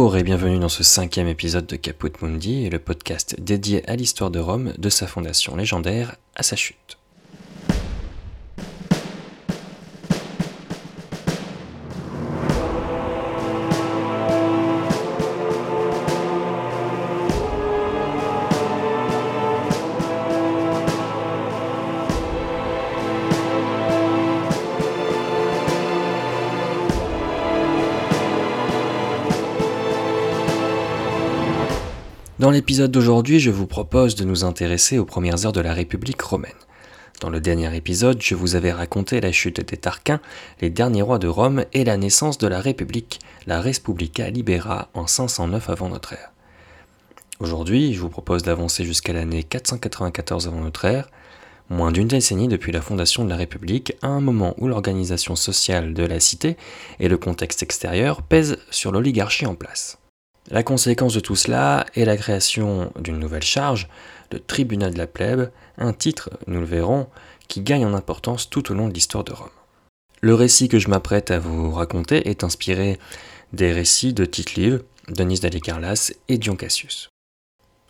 Bonjour et bienvenue dans ce cinquième épisode de Caput Mundi, le podcast dédié à l'histoire de Rome, de sa fondation légendaire à sa chute. Dans l'épisode d'aujourd'hui, je vous propose de nous intéresser aux premières heures de la République romaine. Dans le dernier épisode, je vous avais raconté la chute des Tarquins, les derniers rois de Rome et la naissance de la République, la Respublica Libera, en 509 avant notre ère. Aujourd'hui, je vous propose d'avancer jusqu'à l'année 494 avant notre ère, moins d'une décennie depuis la fondation de la République, à un moment où l'organisation sociale de la cité et le contexte extérieur pèsent sur l'oligarchie en place. La conséquence de tout cela est la création d'une nouvelle charge, le tribunal de la plèbe, un titre, nous le verrons, qui gagne en importance tout au long de l'histoire de Rome. Le récit que je m'apprête à vous raconter est inspiré des récits de Tite-Live, Denis d'Alicarlas et Dion Cassius.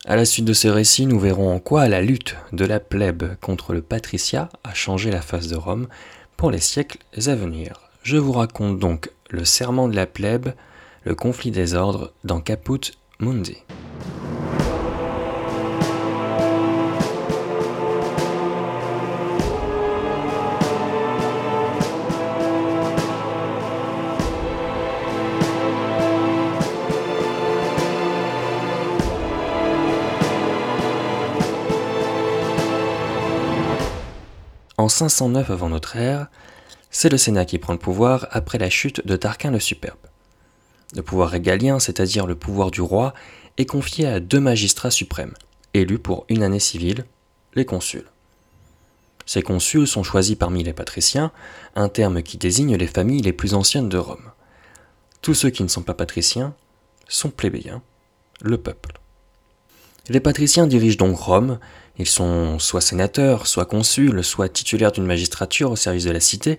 À la suite de ce récit, nous verrons en quoi la lutte de la plèbe contre le patriciat a changé la face de Rome pour les siècles à venir. Je vous raconte donc le serment de la plèbe, le conflit des ordres dans Caput Mundi. En 509 avant notre ère, c'est le Sénat qui prend le pouvoir après la chute de Tarquin le Superbe. Le pouvoir régalien, c'est-à-dire le pouvoir du roi, est confié à deux magistrats suprêmes, élus pour une année civile, les consuls. Ces consuls sont choisis parmi les patriciens, un terme qui désigne les familles les plus anciennes de Rome. Tous ceux qui ne sont pas patriciens sont plébéiens, le peuple. Les patriciens dirigent donc Rome, ils sont soit sénateurs, soit consuls, soit titulaires d'une magistrature au service de la cité,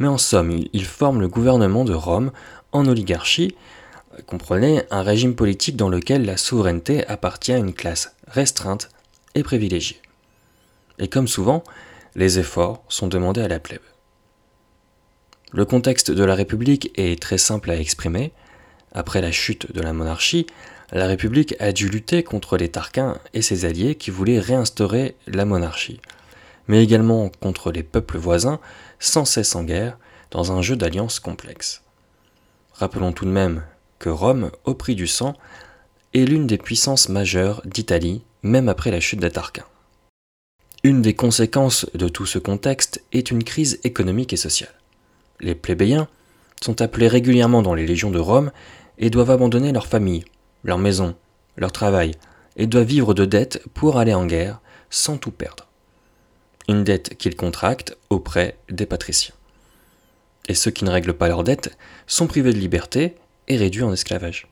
mais en somme, ils forment le gouvernement de Rome en oligarchie, comprenez un régime politique dans lequel la souveraineté appartient à une classe restreinte et privilégiée. Et comme souvent, les efforts sont demandés à la plèbe. Le contexte de la République est très simple à exprimer. Après la chute de la monarchie, la République a dû lutter contre les Tarquins et ses alliés qui voulaient réinstaurer la monarchie, mais également contre les peuples voisins sans cesse en guerre dans un jeu d'alliances complexe. Rappelons tout de même que Rome, au prix du sang, est l'une des puissances majeures d'Italie, même après la chute des Tarquins. Une des conséquences de tout ce contexte est une crise économique et sociale. Les plébéiens sont appelés régulièrement dans les légions de Rome et doivent abandonner leur famille, leur maison, leur travail, et doivent vivre de dettes pour aller en guerre sans tout perdre. Une dette qu'ils contractent auprès des patriciens et ceux qui ne règlent pas leurs dettes sont privés de liberté et réduits en esclavage.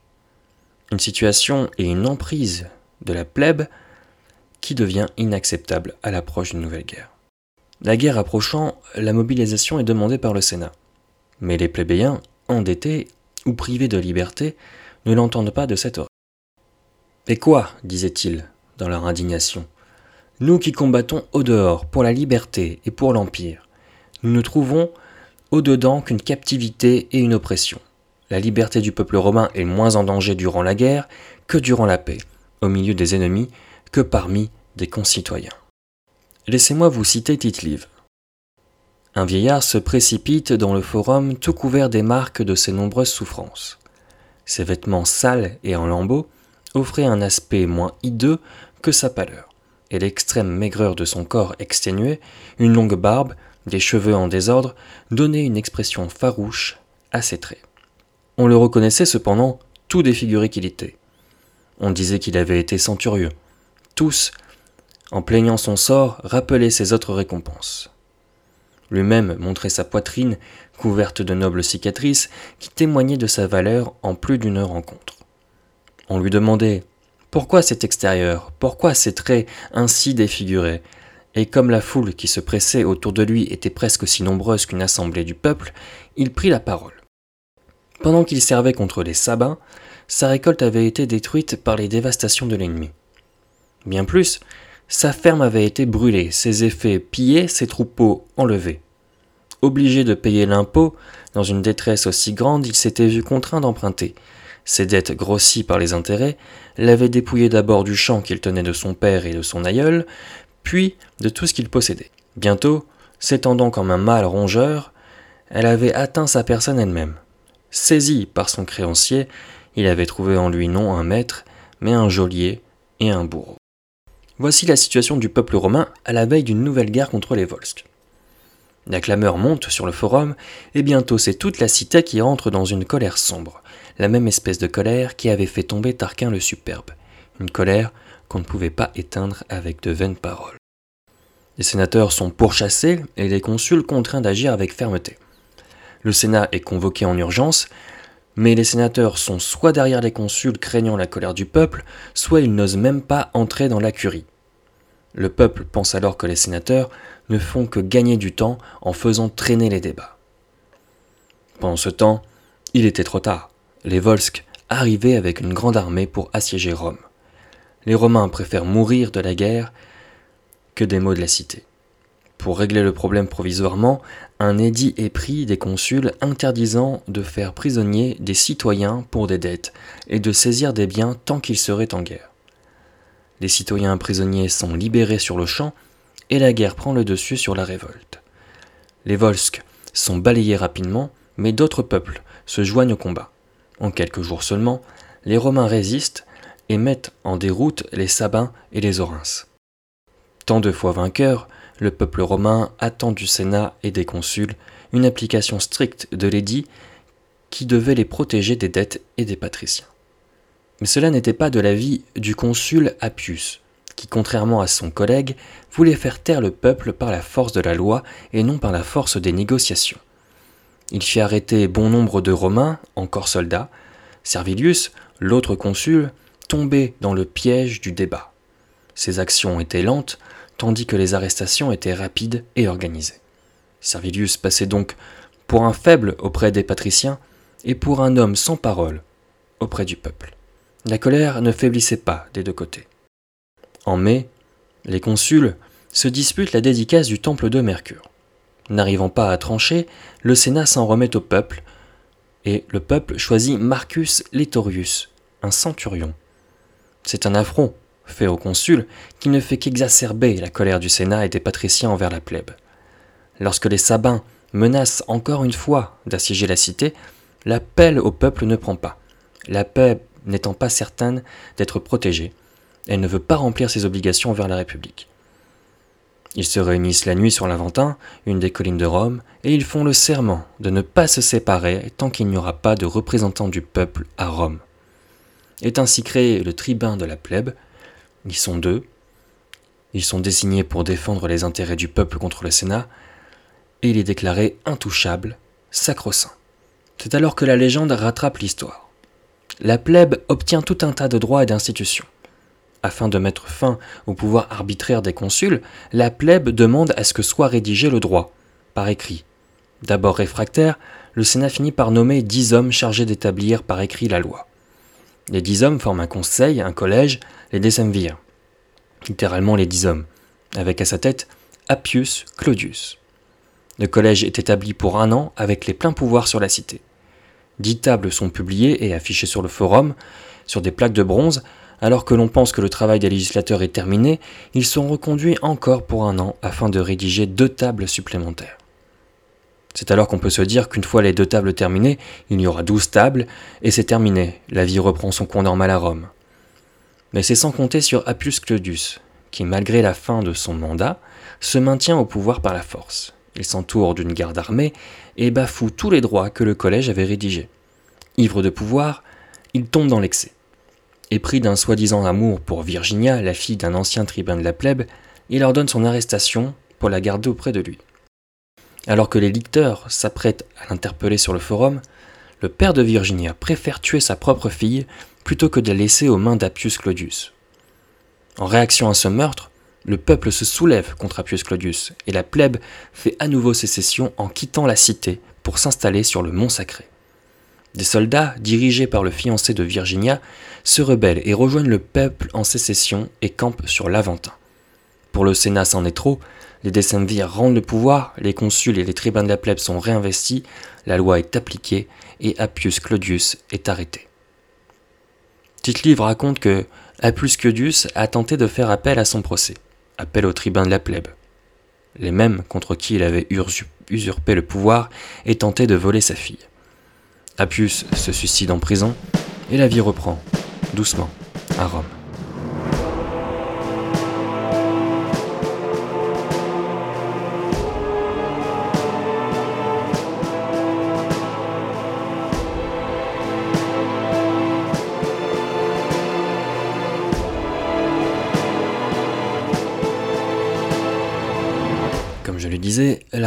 Une situation et une emprise de la plèbe qui devient inacceptable à l'approche d'une nouvelle guerre. La guerre approchant, la mobilisation est demandée par le Sénat. Mais les plébéiens, endettés ou privés de liberté, ne l'entendent pas de cette oreille. Et quoi? disaient-ils dans leur indignation Nous qui combattons au dehors pour la liberté et pour l'Empire, nous ne trouvons au-dedans qu'une captivité et une oppression. La liberté du peuple romain est moins en danger durant la guerre que durant la paix, au milieu des ennemis que parmi des concitoyens. Laissez-moi vous citer Tite-Live. Un vieillard se précipite dans le forum tout couvert des marques de ses nombreuses souffrances. Ses vêtements sales et en lambeaux offraient un aspect moins hideux que sa pâleur, et l'extrême maigreur de son corps exténué, une longue barbe, des cheveux en désordre, donnaient une expression farouche à ses traits. On le reconnaissait cependant tout défiguré qu'il était. On disait qu'il avait été centurieux. Tous, en plaignant son sort, rappelaient ses autres récompenses. Lui-même montrait sa poitrine couverte de nobles cicatrices qui témoignaient de sa valeur en plus d'une rencontre. On lui demandait pourquoi cet extérieur, pourquoi ces traits ainsi défigurés, et comme la foule qui se pressait autour de lui était presque aussi nombreuse qu'une assemblée du peuple, il prit la parole. Pendant qu'il servait contre les Sabins, sa récolte avait été détruite par les dévastations de l'ennemi. Bien plus, sa ferme avait été brûlée, ses effets pillés, ses troupeaux enlevés. Obligé de payer l'impôt, dans une détresse aussi grande, il s'était vu contraint d'emprunter. Ses dettes grossies par les intérêts l'avaient dépouillé d'abord du champ qu'il tenait de son père et de son aïeul, puis de tout ce qu'il possédait. Bientôt, s'étendant comme un mâle rongeur, elle avait atteint sa personne elle-même. Saisi par son créancier, il avait trouvé en lui non un maître, mais un geôlier et un bourreau. Voici la situation du peuple romain à la veille d'une nouvelle guerre contre les Volsques. La clameur monte sur le forum, et bientôt c'est toute la cité qui entre dans une colère sombre, la même espèce de colère qui avait fait tomber Tarquin le Superbe, une colère qu'on ne pouvait pas éteindre avec de vaines paroles. Les sénateurs sont pourchassés et les consuls contraints d'agir avec fermeté. Le Sénat est convoqué en urgence, mais les sénateurs sont soit derrière les consuls craignant la colère du peuple, soit ils n'osent même pas entrer dans la curie. Le peuple pense alors que les sénateurs ne font que gagner du temps en faisant traîner les débats. Pendant ce temps, il était trop tard. Les Volsques arrivaient avec une grande armée pour assiéger Rome. Les Romains préfèrent mourir de la guerre que des maux de la cité. Pour régler le problème provisoirement, un édit est pris des consuls interdisant de faire prisonnier des citoyens pour des dettes et de saisir des biens tant qu'ils seraient en guerre. Les citoyens prisonniers sont libérés sur le champ et la guerre prend le dessus sur la révolte. Les Volsques sont balayés rapidement, mais d'autres peuples se joignent au combat. En quelques jours seulement, les Romains résistent et mettent en déroute les Sabins et les Orins. Tant de fois vainqueurs, le peuple romain attend du Sénat et des consuls une application stricte de l'édit qui devait les protéger des dettes et des patriciens. Mais cela n'était pas de l'avis du consul Appius, qui, contrairement à son collègue, voulait faire taire le peuple par la force de la loi et non par la force des négociations. Il fit arrêter bon nombre de Romains, encore soldats. Servilius, l'autre consul, tombait dans le piège du débat. Ses actions étaient lentes, tandis que les arrestations étaient rapides et organisées. Servilius passait donc pour un faible auprès des patriciens et pour un homme sans parole auprès du peuple. La colère ne faiblissait pas des deux côtés. En mai, les consuls se disputent la dédicace du temple de Mercure. N'arrivant pas à trancher, le Sénat s'en remet au peuple, et le peuple choisit Marcus Letorius, un centurion. C'est un affront fait au consul, qui ne fait qu'exacerber la colère du Sénat et des patriciens envers la plèbe. Lorsque les Sabins menacent encore une fois d'assiéger la cité, l'appel au peuple ne prend pas. La paix n'étant pas certaine d'être protégée, elle ne veut pas remplir ses obligations envers la République. Ils se réunissent la nuit sur l'Aventin, une des collines de Rome, et ils font le serment de ne pas se séparer tant qu'il n'y aura pas de représentants du peuple à Rome. Est ainsi créé le tribun de la plèbe, ils sont deux. Ils sont désignés pour défendre les intérêts du peuple contre le Sénat, et il est déclaré intouchable, sacro-saint. C'est alors que la légende rattrape l'histoire. La plèbe obtient tout un tas de droits et d'institutions. Afin de mettre fin au pouvoir arbitraire des consuls, la plèbe demande à ce que soit rédigé le droit, par écrit. D'abord réfractaire, le Sénat finit par nommer dix hommes chargés d'établir par écrit la loi. Les dix hommes forment un conseil, un collège, les décemvirs. Littéralement les dix hommes, avec à sa tête Appius Claudius. Le collège est établi pour un an avec les pleins pouvoirs sur la cité. Dix tables sont publiées et affichées sur le forum, sur des plaques de bronze, alors que l'on pense que le travail des législateurs est terminé, ils sont reconduits encore pour un an afin de rédiger deux tables supplémentaires. C'est alors qu'on peut se dire qu'une fois les deux tables terminées, il y aura douze tables, et c'est terminé, la vie reprend son cours normal à Rome. Mais c'est sans compter sur Appius Claudius, qui, malgré la fin de son mandat, se maintient au pouvoir par la force. Il s'entoure d'une garde armée et bafoue tous les droits que le collège avait rédigés. Ivre de pouvoir, il tombe dans l'excès. Épris d'un soi-disant amour pour Virginia, la fille d'un ancien tribun de la plèbe, il ordonne son arrestation pour la garder auprès de lui. Alors que les lecteurs s'apprêtent à l'interpeller sur le forum, le père de Virginia préfère tuer sa propre fille plutôt que de la laisser aux mains d'Appius Claudius. En réaction à ce meurtre, le peuple se soulève contre Appius Claudius et la plèbe fait à nouveau sécession en quittant la cité pour s'installer sur le mont sacré. Des soldats, dirigés par le fiancé de Virginia, se rebellent et rejoignent le peuple en sécession et campent sur l'Aventin. Pour le Sénat, c'en est trop. Les décemvirs rendent le pouvoir, les consuls et les tribuns de la plèbe sont réinvestis, la loi est appliquée et Appius Claudius est arrêté. Tite-Livre raconte que Appius Claudius a tenté de faire appel à son procès, appel aux tribuns de la plèbe, les mêmes contre qui il avait usurpé le pouvoir et tenté de voler sa fille. Appius se suicide en prison et la vie reprend, doucement, à Rome.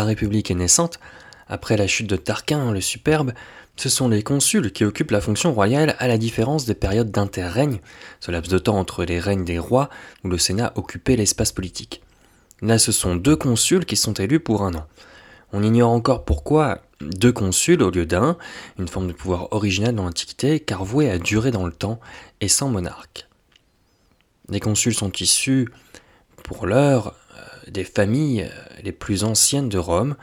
République est naissante. Après la chute de Tarquin le Superbe, ce sont les consuls qui occupent la fonction royale à la différence des périodes d'interrègne, ce laps de temps entre les règnes des rois où le Sénat occupait l'espace politique. Là, ce sont deux consuls qui sont élus pour un an. On ignore encore pourquoi deux consuls au lieu d'un, une forme de pouvoir original dans l'Antiquité, car voué à durer dans le temps et sans monarque. Les consuls sont issus, pour l'heure, des familles euh, les plus anciennes de Rome,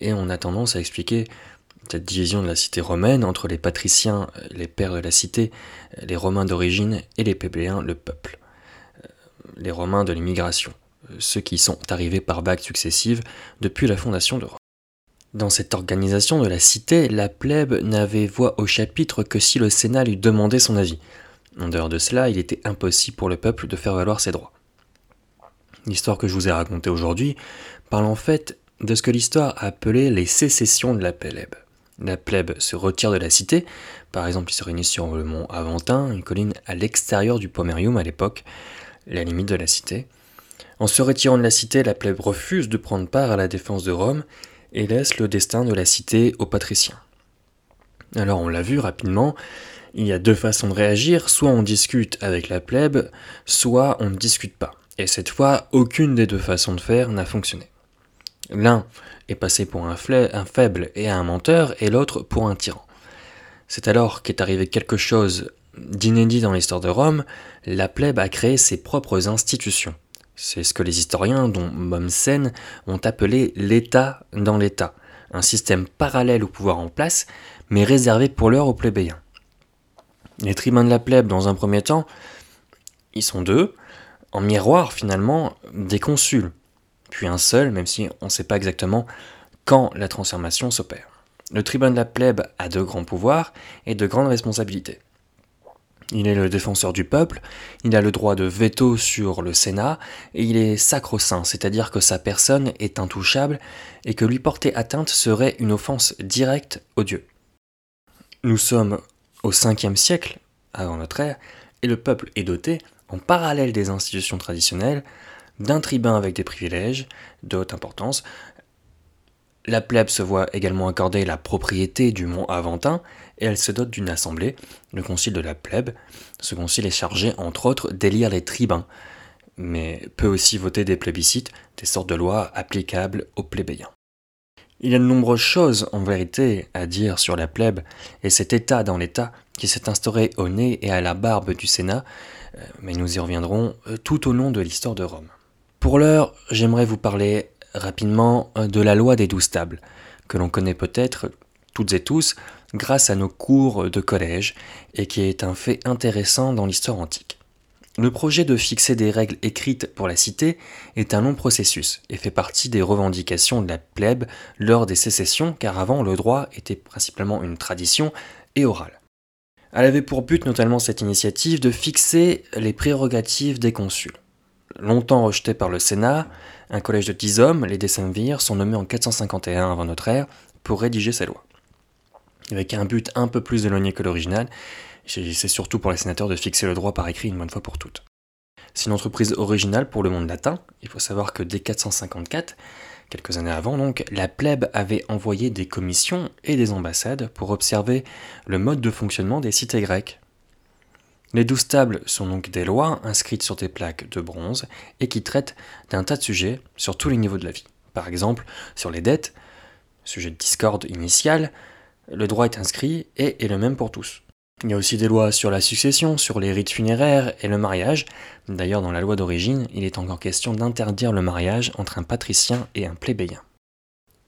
et on a tendance à expliquer cette division de la cité romaine entre les patriciens, les pères de la cité, les Romains d'origine, et les plébéiens, le peuple. Euh, les Romains de l'immigration, euh, ceux qui sont arrivés par vagues successives depuis la fondation de Rome. Dans cette organisation de la cité, la plèbe n'avait voix au chapitre que si le Sénat lui demandait son avis. En dehors de cela, il était impossible pour le peuple de faire valoir ses droits. L'histoire que je vous ai racontée aujourd'hui parle en fait de ce que l'histoire a appelé les sécessions de la plèbe. La plèbe se retire de la cité, par exemple il se réunit sur le mont Aventin, une colline à l'extérieur du Pomerium à l'époque, la limite de la cité. En se retirant de la cité, la plèbe refuse de prendre part à la défense de Rome et laisse le destin de la cité aux patriciens. Alors on l'a vu rapidement, il y a deux façons de réagir, soit on discute avec la plèbe, soit on ne discute pas. Et cette fois, aucune des deux façons de faire n'a fonctionné. L'un est passé pour un, faible et un menteur, et l'autre pour un tyran. C'est alors qu'est arrivé quelque chose d'inédit dans l'histoire de Rome, la plèbe a créé ses propres institutions. C'est ce que les historiens, dont Mommsen, ont appelé l'État dans l'État, un système parallèle au pouvoir en place, mais réservé pour l'heure aux plébéiens. Les tribuns de la plèbe, dans un premier temps, ils sont deux, en miroir finalement des consuls, puis un seul, même si on ne sait pas exactement quand la transformation s'opère. Le tribun de la plèbe a de grands pouvoirs et de grandes responsabilités. Il est le défenseur du peuple, il a le droit de veto sur le Sénat, et il est sacro-saint, c'est-à-dire que sa personne est intouchable et que lui porter atteinte serait une offense directe au Dieu. Nous sommes au 5e siècle, avant notre ère, et le peuple est doté, en parallèle des institutions traditionnelles, d'un tribun avec des privilèges de haute importance. La plèbe se voit également accorder la propriété du mont Aventin et elle se dote d'une assemblée, le concile de la plèbe. Ce concile est chargé, entre autres, d'élire les tribuns, mais peut aussi voter des plébiscites, des sortes de lois applicables aux plébéiens. Il y a de nombreuses choses, en vérité, à dire sur la plèbe et cet état dans l'état qui s'est instauré au nez et à la barbe du Sénat, euh, mais nous y reviendrons euh, tout au long de l'histoire de Rome. Pour l'heure, j'aimerais vous parler rapidement euh, de la loi des douze tables, que l'on connaît peut-être toutes et tous grâce à nos cours de collège et qui est un fait intéressant dans l'histoire antique. Le projet de fixer des règles écrites pour la cité est un long processus et fait partie des revendications de la plèbe lors des sécessions car avant le droit était principalement une tradition et orale. Elle avait pour but notamment cette initiative de fixer les prérogatives des consuls. Longtemps rejeté par le Sénat, un collège de dix hommes, les décemvirs, sont nommés en 451 avant notre ère pour rédiger ces lois. Avec un but un peu plus éloigné que l'original, c'est surtout pour les sénateurs de fixer le droit par écrit une bonne fois pour toutes. C'est une entreprise originale pour le monde latin. Il faut savoir que dès 454, quelques années avant donc, la plèbe avait envoyé des commissions et des ambassades pour observer le mode de fonctionnement des cités grecques. Les douze tables sont donc des lois inscrites sur des plaques de bronze et qui traitent d'un tas de sujets sur tous les niveaux de la vie. Par exemple, sur les dettes, sujet de discorde initial, le droit est inscrit et est le même pour tous. Il y a aussi des lois sur la succession, sur les rites funéraires et le mariage. D'ailleurs, dans la loi d'origine, il est encore question d'interdire le mariage entre un patricien et un plébéien.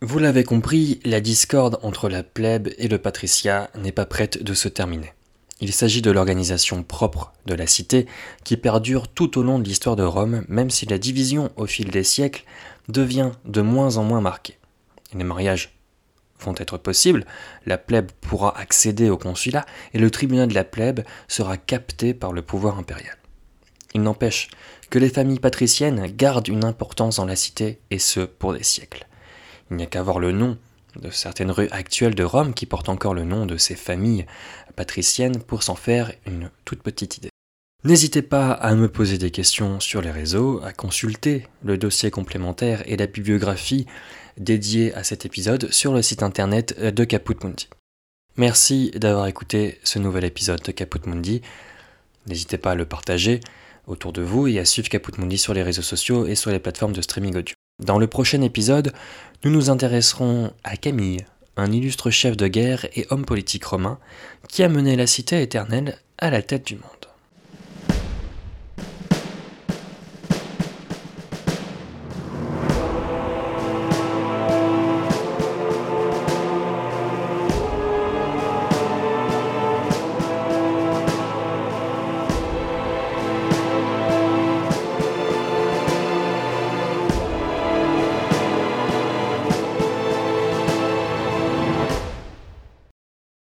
Vous l'avez compris, la discorde entre la plèbe et le patriciat n'est pas prête de se terminer. Il s'agit de l'organisation propre de la cité qui perdure tout au long de l'histoire de Rome, même si la division au fil des siècles devient de moins en moins marquée. Les mariages vont être possibles, la plèbe pourra accéder au consulat et le tribunal de la plèbe sera capté par le pouvoir impérial. Il n'empêche que les familles patriciennes gardent une importance dans la cité, et ce pour des siècles. Il n'y a qu'à voir le nom de certaines rues actuelles de Rome qui portent encore le nom de ces familles patriciennes pour s'en faire une toute petite idée. N'hésitez pas à me poser des questions sur les réseaux, à consulter le dossier complémentaire et la bibliographie dédiée à cet épisode sur le site internet de Caput Mundi. Merci d'avoir écouté ce nouvel épisode de Caput Mundi. N'hésitez pas à le partager autour de vous et à suivre Caput Mundi sur les réseaux sociaux et sur les plateformes de streaming audio. Dans le prochain épisode, nous nous intéresserons à Camille, un illustre chef de guerre et homme politique romain qui a mené la cité éternelle à la tête du monde.